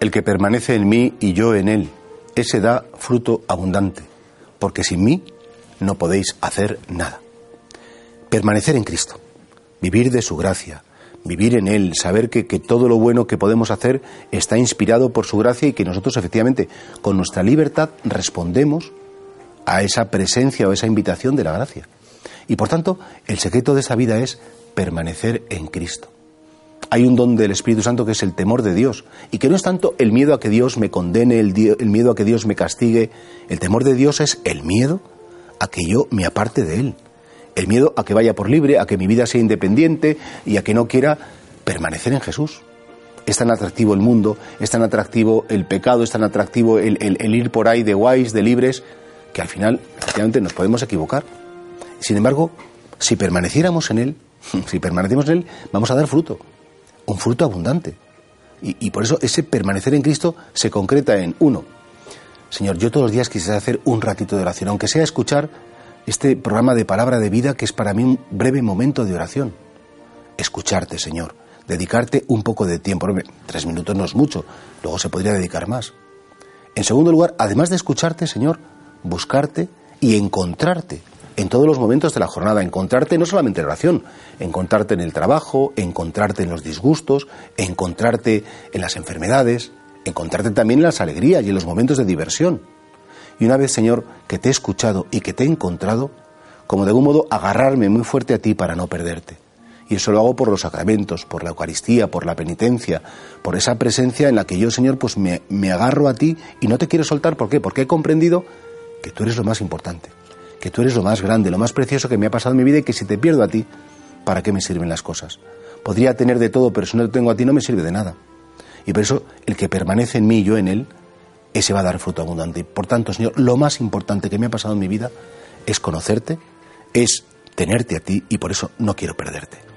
El que permanece en mí y yo en él, ese da fruto abundante, porque sin mí no podéis hacer nada. Permanecer en Cristo, vivir de su gracia, vivir en Él, saber que, todo lo bueno que podemos hacer está inspirado por su gracia y que nosotros efectivamente con nuestra libertad respondemos a esa presencia o esa invitación de la gracia. Y por tanto, el secreto de esa vida es permanecer en Cristo. Hay un don del Espíritu Santo que es el temor de Dios y que no es tanto el miedo a que Dios me condene, el, miedo a que Dios me castigue. El temor de Dios es el miedo a que yo me aparte de Él. El miedo a que vaya por libre, a que mi vida sea independiente y a que no quiera permanecer en Jesús. Es tan atractivo el mundo, es tan atractivo el pecado, es tan atractivo el, el ir por ahí de guays, de libres, que al final, efectivamente, nos podemos equivocar. Sin embargo, si permaneciéramos en Él, si permanecemos en Él, vamos a dar fruto, un fruto abundante. Y, por eso ese permanecer en Cristo se concreta en, uno, Señor, yo todos los días quisiera hacer un ratito de oración, aunque sea escuchar este programa de palabra de vida que es para mí un breve momento de oración. Escucharte, Señor, dedicarte un poco de tiempo. Tres minutos no es mucho, luego se podría dedicar más. En segundo lugar, además de escucharte, Señor, buscarte y encontrarte en todos los momentos de la jornada, encontrarte no solamente en oración, encontrarte en el trabajo, encontrarte en los disgustos, encontrarte en las enfermedades, encontrarte también en las alegrías y en los momentos de diversión. Y una vez, Señor, que te he escuchado y que te he encontrado, como de algún modo agarrarme muy fuerte a ti para no perderte. Y eso lo hago por los sacramentos, por la Eucaristía, por la penitencia, por esa presencia en la que yo, Señor, pues me, me agarro a ti y no te quiero soltar. ¿Por qué? Porque he comprendido que tú eres lo más importante, que tú eres lo más grande, lo más precioso que me ha pasado en mi vida y que si te pierdo a ti, ¿para qué me sirven las cosas? Podría tener de todo, pero si no te tengo a ti no me sirve de nada. Y por eso el que permanece en mí y yo en él, ese va a dar fruto abundante. Por tanto, Señor, lo más importante que me ha pasado en mi vida es conocerte, es tenerte a ti y por eso no quiero perderte.